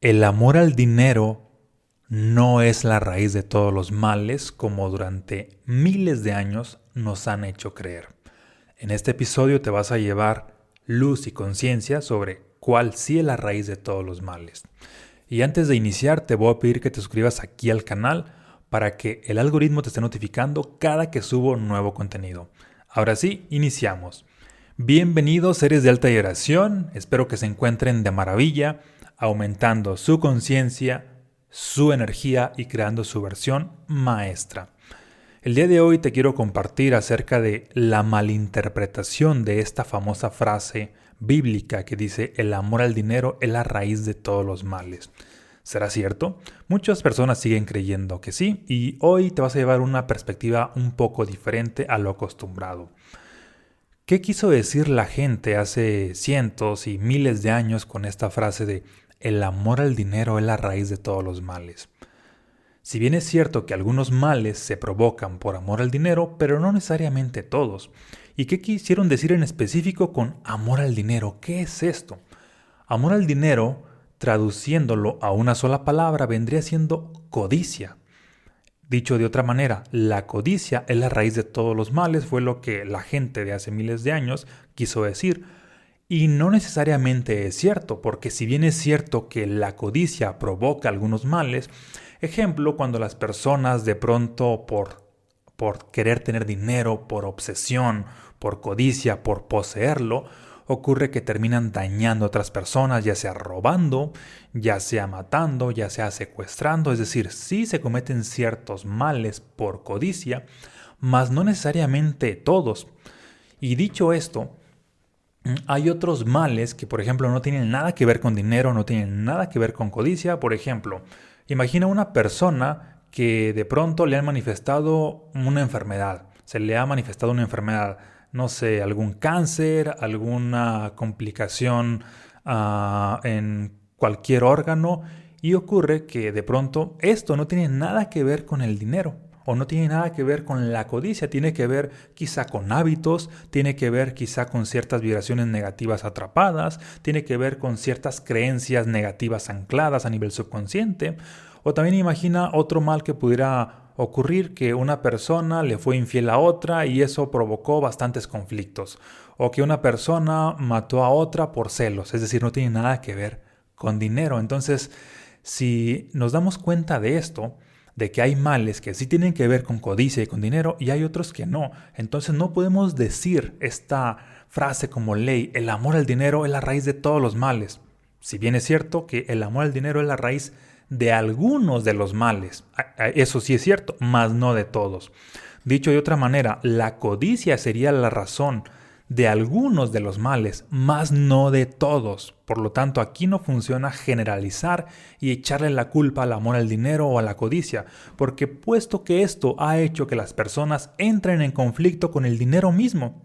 El amor al dinero no es la raíz de todos los males como durante miles de años nos han hecho creer. En este episodio te vas a llevar luz y conciencia sobre cuál sí es la raíz de todos los males. Y antes de iniciar te voy a pedir que te suscribas aquí al canal para que el algoritmo te esté notificando cada que subo nuevo contenido. Ahora sí, iniciamos. Bienvenidos seres de alta vibración, espero que se encuentren de maravilla aumentando su conciencia, su energía y creando su versión maestra. El día de hoy te quiero compartir acerca de la malinterpretación de esta famosa frase bíblica que dice el amor al dinero es la raíz de todos los males. ¿Será cierto? Muchas personas siguen creyendo que sí y hoy te vas a llevar una perspectiva un poco diferente a lo acostumbrado. ¿Qué quiso decir la gente hace cientos y miles de años con esta frase de el amor al dinero es la raíz de todos los males. Si bien es cierto que algunos males se provocan por amor al dinero, pero no necesariamente todos. ¿Y qué quisieron decir en específico con amor al dinero? ¿Qué es esto? Amor al dinero, traduciéndolo a una sola palabra, vendría siendo codicia. Dicho de otra manera, la codicia es la raíz de todos los males, fue lo que la gente de hace miles de años quiso decir. Y no necesariamente es cierto, porque si bien es cierto que la codicia provoca algunos males, ejemplo, cuando las personas de pronto por, por querer tener dinero, por obsesión, por codicia, por poseerlo, ocurre que terminan dañando a otras personas, ya sea robando, ya sea matando, ya sea secuestrando, es decir, sí se cometen ciertos males por codicia, mas no necesariamente todos. Y dicho esto, hay otros males que, por ejemplo, no tienen nada que ver con dinero, no tienen nada que ver con codicia. Por ejemplo, imagina una persona que de pronto le han manifestado una enfermedad. Se le ha manifestado una enfermedad, no sé, algún cáncer, alguna complicación ah, en cualquier órgano. Y ocurre que de pronto esto no tiene nada que ver con el dinero o no tiene nada que ver con la codicia, tiene que ver quizá con hábitos, tiene que ver quizá con ciertas vibraciones negativas atrapadas, tiene que ver con ciertas creencias negativas ancladas a nivel subconsciente, o también imagina otro mal que pudiera ocurrir que una persona le fue infiel a otra y eso provocó bastantes conflictos, o que una persona mató a otra por celos, es decir, no tiene nada que ver con dinero. Entonces, si nos damos cuenta de esto, de que hay males que sí tienen que ver con codicia y con dinero y hay otros que no. Entonces no podemos decir esta frase como ley, el amor al dinero es la raíz de todos los males. Si bien es cierto que el amor al dinero es la raíz de algunos de los males, eso sí es cierto, mas no de todos. Dicho de otra manera, la codicia sería la razón de algunos de los males, mas no de todos. Por lo tanto, aquí no funciona generalizar y echarle la culpa al amor al dinero o a la codicia, porque puesto que esto ha hecho que las personas entren en conflicto con el dinero mismo,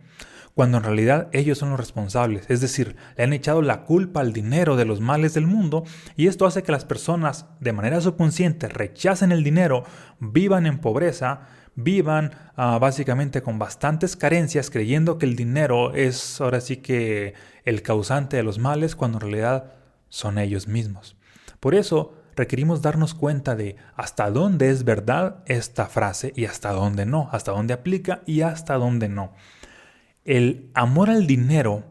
cuando en realidad ellos son los responsables, es decir, le han echado la culpa al dinero de los males del mundo y esto hace que las personas de manera subconsciente rechacen el dinero, vivan en pobreza, vivan ah, básicamente con bastantes carencias creyendo que el dinero es ahora sí que el causante de los males cuando en realidad son ellos mismos. Por eso requerimos darnos cuenta de hasta dónde es verdad esta frase y hasta dónde no, hasta dónde aplica y hasta dónde no. El amor al dinero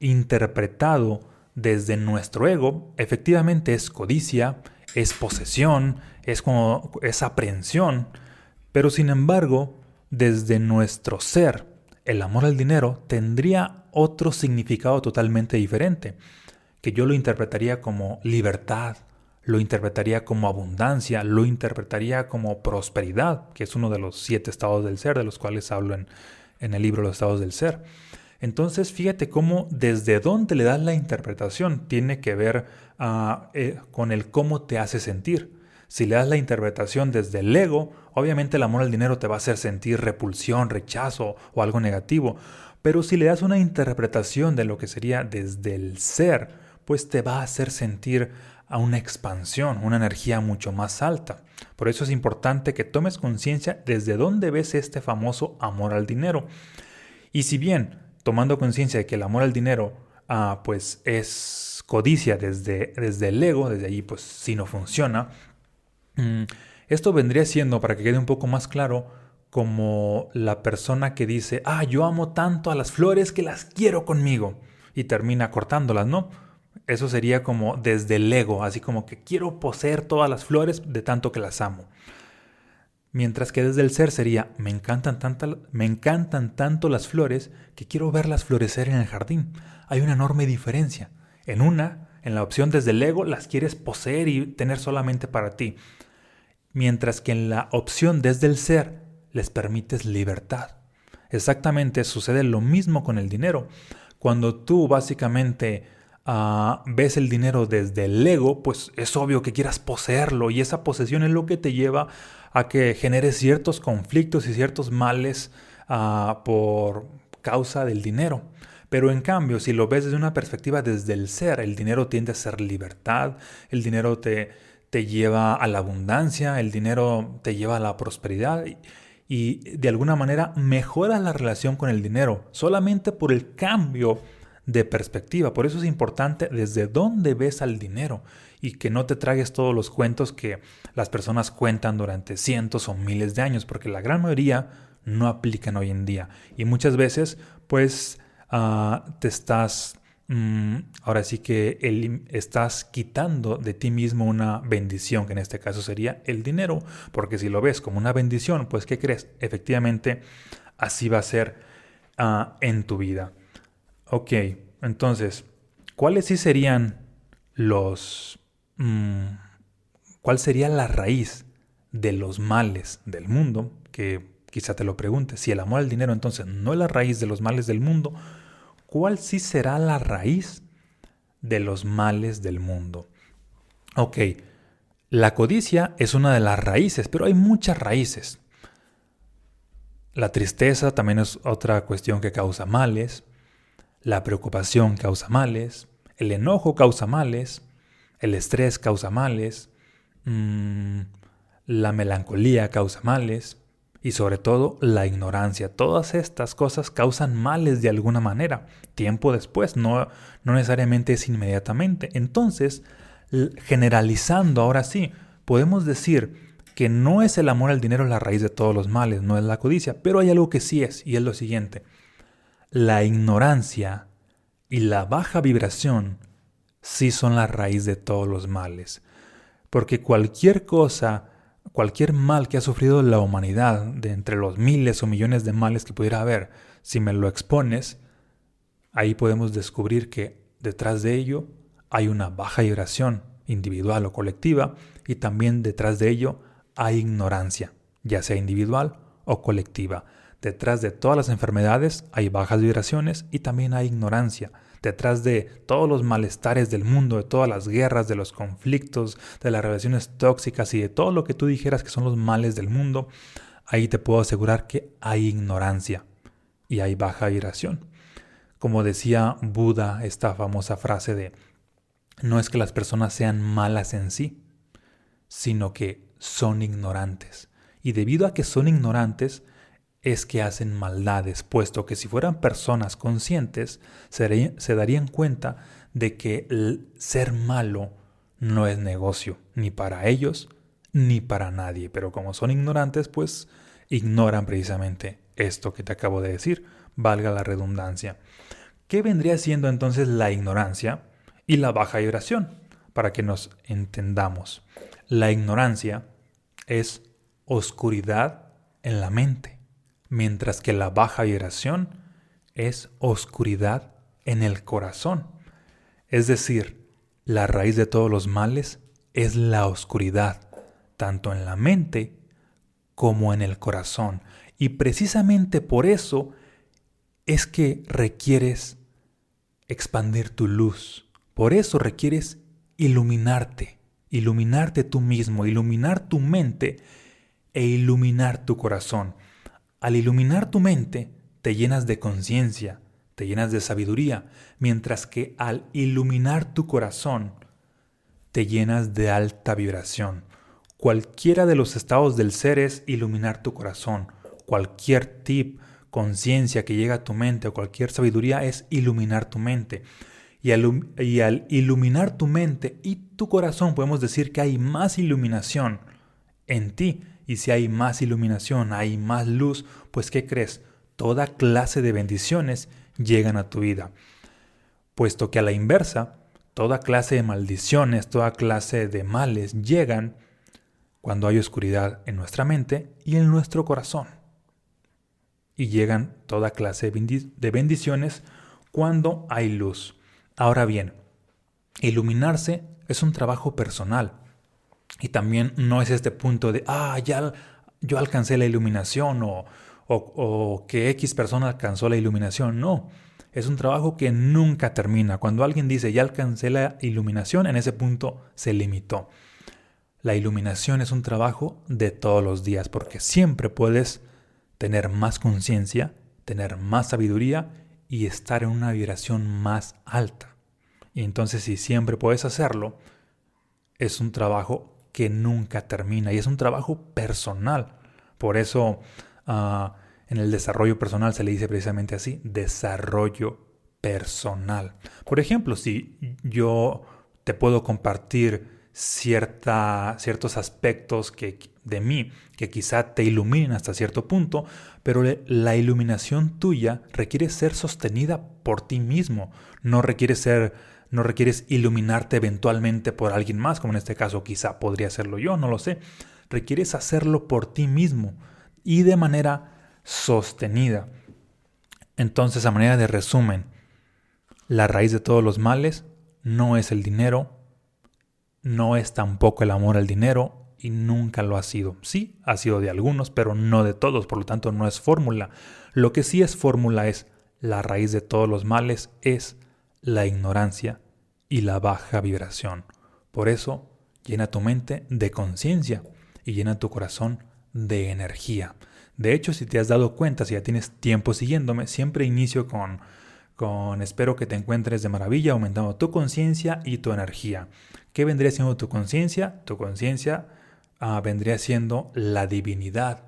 interpretado desde nuestro ego efectivamente es codicia, es posesión, es como es aprehensión, pero sin embargo, desde nuestro ser, el amor al dinero tendría otro significado totalmente diferente, que yo lo interpretaría como libertad, lo interpretaría como abundancia, lo interpretaría como prosperidad, que es uno de los siete estados del ser, de los cuales hablo en, el libro Los estados del ser. Entonces, fíjate cómo desde dónde le das la interpretación tiene que ver ah, eh, con el cómo te hace sentir. Si le das la interpretación desde el ego, obviamente el amor al dinero te va a hacer sentir repulsión, rechazo o algo negativo. Pero si le das una interpretación de lo que sería desde el ser, pues te va a hacer sentir a una expansión, una energía mucho más alta. Por eso es importante que tomes conciencia desde dónde ves este famoso amor al dinero. Y si bien, tomando conciencia de que el amor al dinero ah, pues es codicia desde, desde el ego, desde allí pues si no funciona. Mm, esto vendría siendo, para que quede un poco más claro, como la persona que dice, ah, yo amo tanto a las flores que las quiero conmigo y termina cortándolas, ¿no? Eso sería como desde el ego, así como que quiero poseer todas las flores de tanto que las amo. Mientras que desde el ser sería, me encantan, me encantan tanto las flores que quiero verlas florecer en el jardín. Hay una enorme diferencia. En una, en la opción desde el ego, las quieres poseer y tener solamente para ti. Mientras que en la opción desde el ser, les permites libertad. Exactamente sucede lo mismo con el dinero. Cuando tú básicamente Ah, ves el dinero desde el ego, pues es obvio que quieras poseerlo y esa posesión es lo que te lleva a que generes ciertos conflictos y ciertos males ah, por causa del dinero. Pero en cambio, si lo ves desde una perspectiva desde el ser, el dinero tiende a ser libertad, el dinero te, te lleva a la abundancia, el dinero te lleva a la prosperidad y, de alguna manera mejora la relación con el dinero solamente por el cambio de perspectiva. Por eso es importante desde dónde ves al dinero y que no te tragues todos los cuentos que las personas cuentan durante cientos o miles de años, porque la gran mayoría no aplican hoy en día. Y muchas veces, pues, ah, te estás, ahora sí que estás quitando de ti mismo una bendición, que en este caso sería el dinero, porque si lo ves como una bendición, pues, ¿qué crees? Efectivamente, así va a ser ah, en tu vida. Ok, entonces, ¿cuáles sí serían los... Mm, ¿Cuál sería la raíz de los males del mundo? Que quizá te lo preguntes. Si el amor al dinero entonces no es la raíz de los males del mundo, ¿cuál sí será la raíz de los males del mundo? Ok, la codicia es una de las raíces, pero hay muchas raíces. La tristeza también es otra cuestión que causa males. La preocupación causa males, el enojo causa males, el estrés causa males, mm, la melancolía causa males y sobre todo la ignorancia. Todas estas cosas causan males de alguna manera, tiempo después, no, no necesariamente es inmediatamente. Entonces, generalizando ahora sí, podemos decir que no es el amor al dinero la raíz de todos los males, no es la codicia, pero hay algo que sí es, y es lo siguiente la ignorancia y la baja vibración sí son la raíz de todos los males. Porque cualquier cosa, cualquier mal que ha sufrido la humanidad, de entre los miles o millones de males que pudiera haber, si me lo expones, ahí podemos descubrir que detrás de ello hay una baja vibración individual o colectiva y también detrás de ello hay ignorancia, ya sea individual o colectiva. Detrás de todas las enfermedades hay bajas vibraciones y también hay ignorancia. Detrás de todos los malestares del mundo, de todas las guerras, de los conflictos, de las relaciones tóxicas y de todo lo que tú dijeras que son los males del mundo, ahí te puedo asegurar que hay ignorancia y hay baja vibración. Como decía Buda, esta famosa frase de, no es que las personas sean malas en sí, sino que son ignorantes. Y debido a que son ignorantes, es que hacen maldades, puesto que si fueran personas conscientes, se, darían cuenta de que ser malo no es negocio, ni para ellos, ni para nadie. Pero como son ignorantes, pues ignoran precisamente esto que te acabo de decir, valga la redundancia. ¿Qué vendría siendo entonces la ignorancia y la baja vibración? Para que nos entendamos. La ignorancia es oscuridad en la mente mientras que la baja vibración es oscuridad en el corazón. Es decir, la raíz de todos los males es la oscuridad, tanto en la mente como en el corazón. Y precisamente por eso es que requieres expandir tu luz. Por eso requieres iluminarte, iluminarte tú mismo, iluminar tu mente e iluminar tu corazón. Al iluminar tu mente, te llenas de conciencia, te llenas de sabiduría, mientras que al iluminar tu corazón, te llenas de alta vibración. Cualquiera de los estados del ser es iluminar tu corazón. Cualquier tip, conciencia que llega a tu mente o cualquier sabiduría es iluminar tu mente. Y al, iluminar tu mente y tu corazón podemos decir que hay más iluminación en ti. Y si hay más iluminación, hay más luz, pues ¿qué crees? Toda clase de bendiciones llegan a tu vida. Puesto que a la inversa, toda clase de maldiciones, toda clase de males llegan cuando hay oscuridad en nuestra mente y en nuestro corazón. Y llegan toda clase de bendiciones cuando hay luz. Ahora bien, iluminarse es un trabajo personal. Y también no es este punto de, ah, ya yo alcancé la iluminación o, o, que X persona alcanzó la iluminación. No, es un trabajo que nunca termina. Cuando alguien dice, ya alcancé la iluminación, en ese punto se limitó. La iluminación es un trabajo de todos los días porque siempre puedes tener más conciencia, tener más sabiduría y estar en una vibración más alta. Y entonces si siempre puedes hacerlo, es un trabajo que nunca termina y es un trabajo personal. Por eso ah, en el desarrollo personal se le dice precisamente así, desarrollo personal. Por ejemplo, si yo te puedo compartir cierta, ciertos aspectos que, de mí que quizá te iluminen hasta cierto punto, pero la iluminación tuya requiere ser sostenida por ti mismo, no requiere ser no requieres iluminarte eventualmente por alguien más, como en este caso quizá podría hacerlo yo, no lo sé. Requieres hacerlo por ti mismo y de manera sostenida. Entonces, a manera de resumen, la raíz de todos los males no es el dinero, no es tampoco el amor al dinero y nunca lo ha sido. Sí, ha sido de algunos, pero no de todos, por lo tanto no es fórmula. Lo que sí es fórmula es la raíz de todos los males es la ignorancia y la baja vibración. Por eso, llena tu mente de conciencia y llena tu corazón de energía. De hecho, si te has dado cuenta, si ya tienes tiempo siguiéndome, siempre inicio con, con espero que te encuentres de maravilla, aumentando tu conciencia y tu energía. ¿Qué vendría siendo tu conciencia? Tu conciencia ah, vendría siendo la divinidad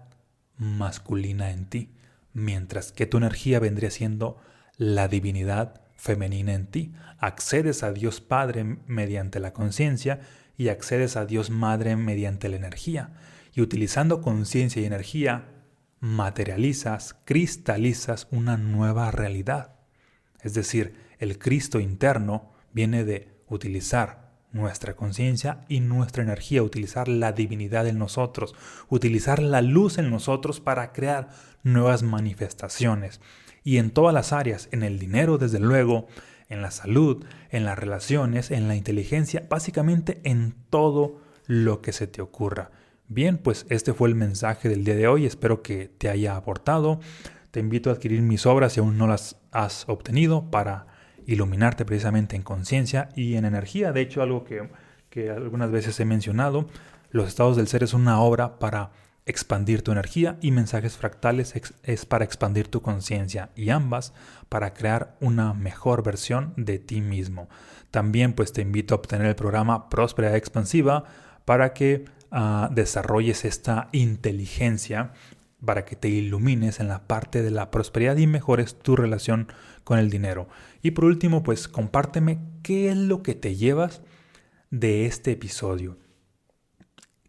masculina en ti, mientras que tu energía vendría siendo la divinidad femenina en ti. Accedes a Dios Padre mediante la conciencia y accedes a Dios Madre mediante la energía. Y utilizando conciencia y energía, materializas, cristalizas una nueva realidad. Es decir, el Cristo interno viene de utilizar nuestra conciencia y nuestra energía, utilizar la divinidad en nosotros, utilizar la luz en nosotros para crear nuevas manifestaciones y en todas las áreas, en el dinero desde luego, en la salud, en las relaciones, en la inteligencia, básicamente en todo lo que se te ocurra. Bien, pues este fue el mensaje del día de hoy, espero que te haya aportado. Te invito a adquirir mis obras si aún no las has obtenido para iluminarte precisamente en conciencia y en energía. De hecho, algo que, que algunas veces he mencionado, los estados del ser es una obra para expandir tu energía y mensajes fractales es para expandir tu conciencia y ambas para crear una mejor versión de ti mismo. También pues te invito a obtener el programa Próspera Expansiva para que ah, desarrolles esta inteligencia para que te ilumines en la parte de la prosperidad y mejores tu relación con el dinero. Y por último, pues compárteme qué es lo que te llevas de este episodio.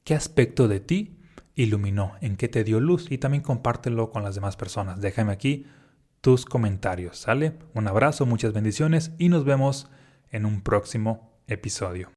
¿Qué aspecto de ti iluminó, en qué te dio luz y también compártelo con las demás personas. Déjame aquí tus comentarios, ¿sale? Un abrazo, muchas bendiciones y nos vemos en un próximo episodio.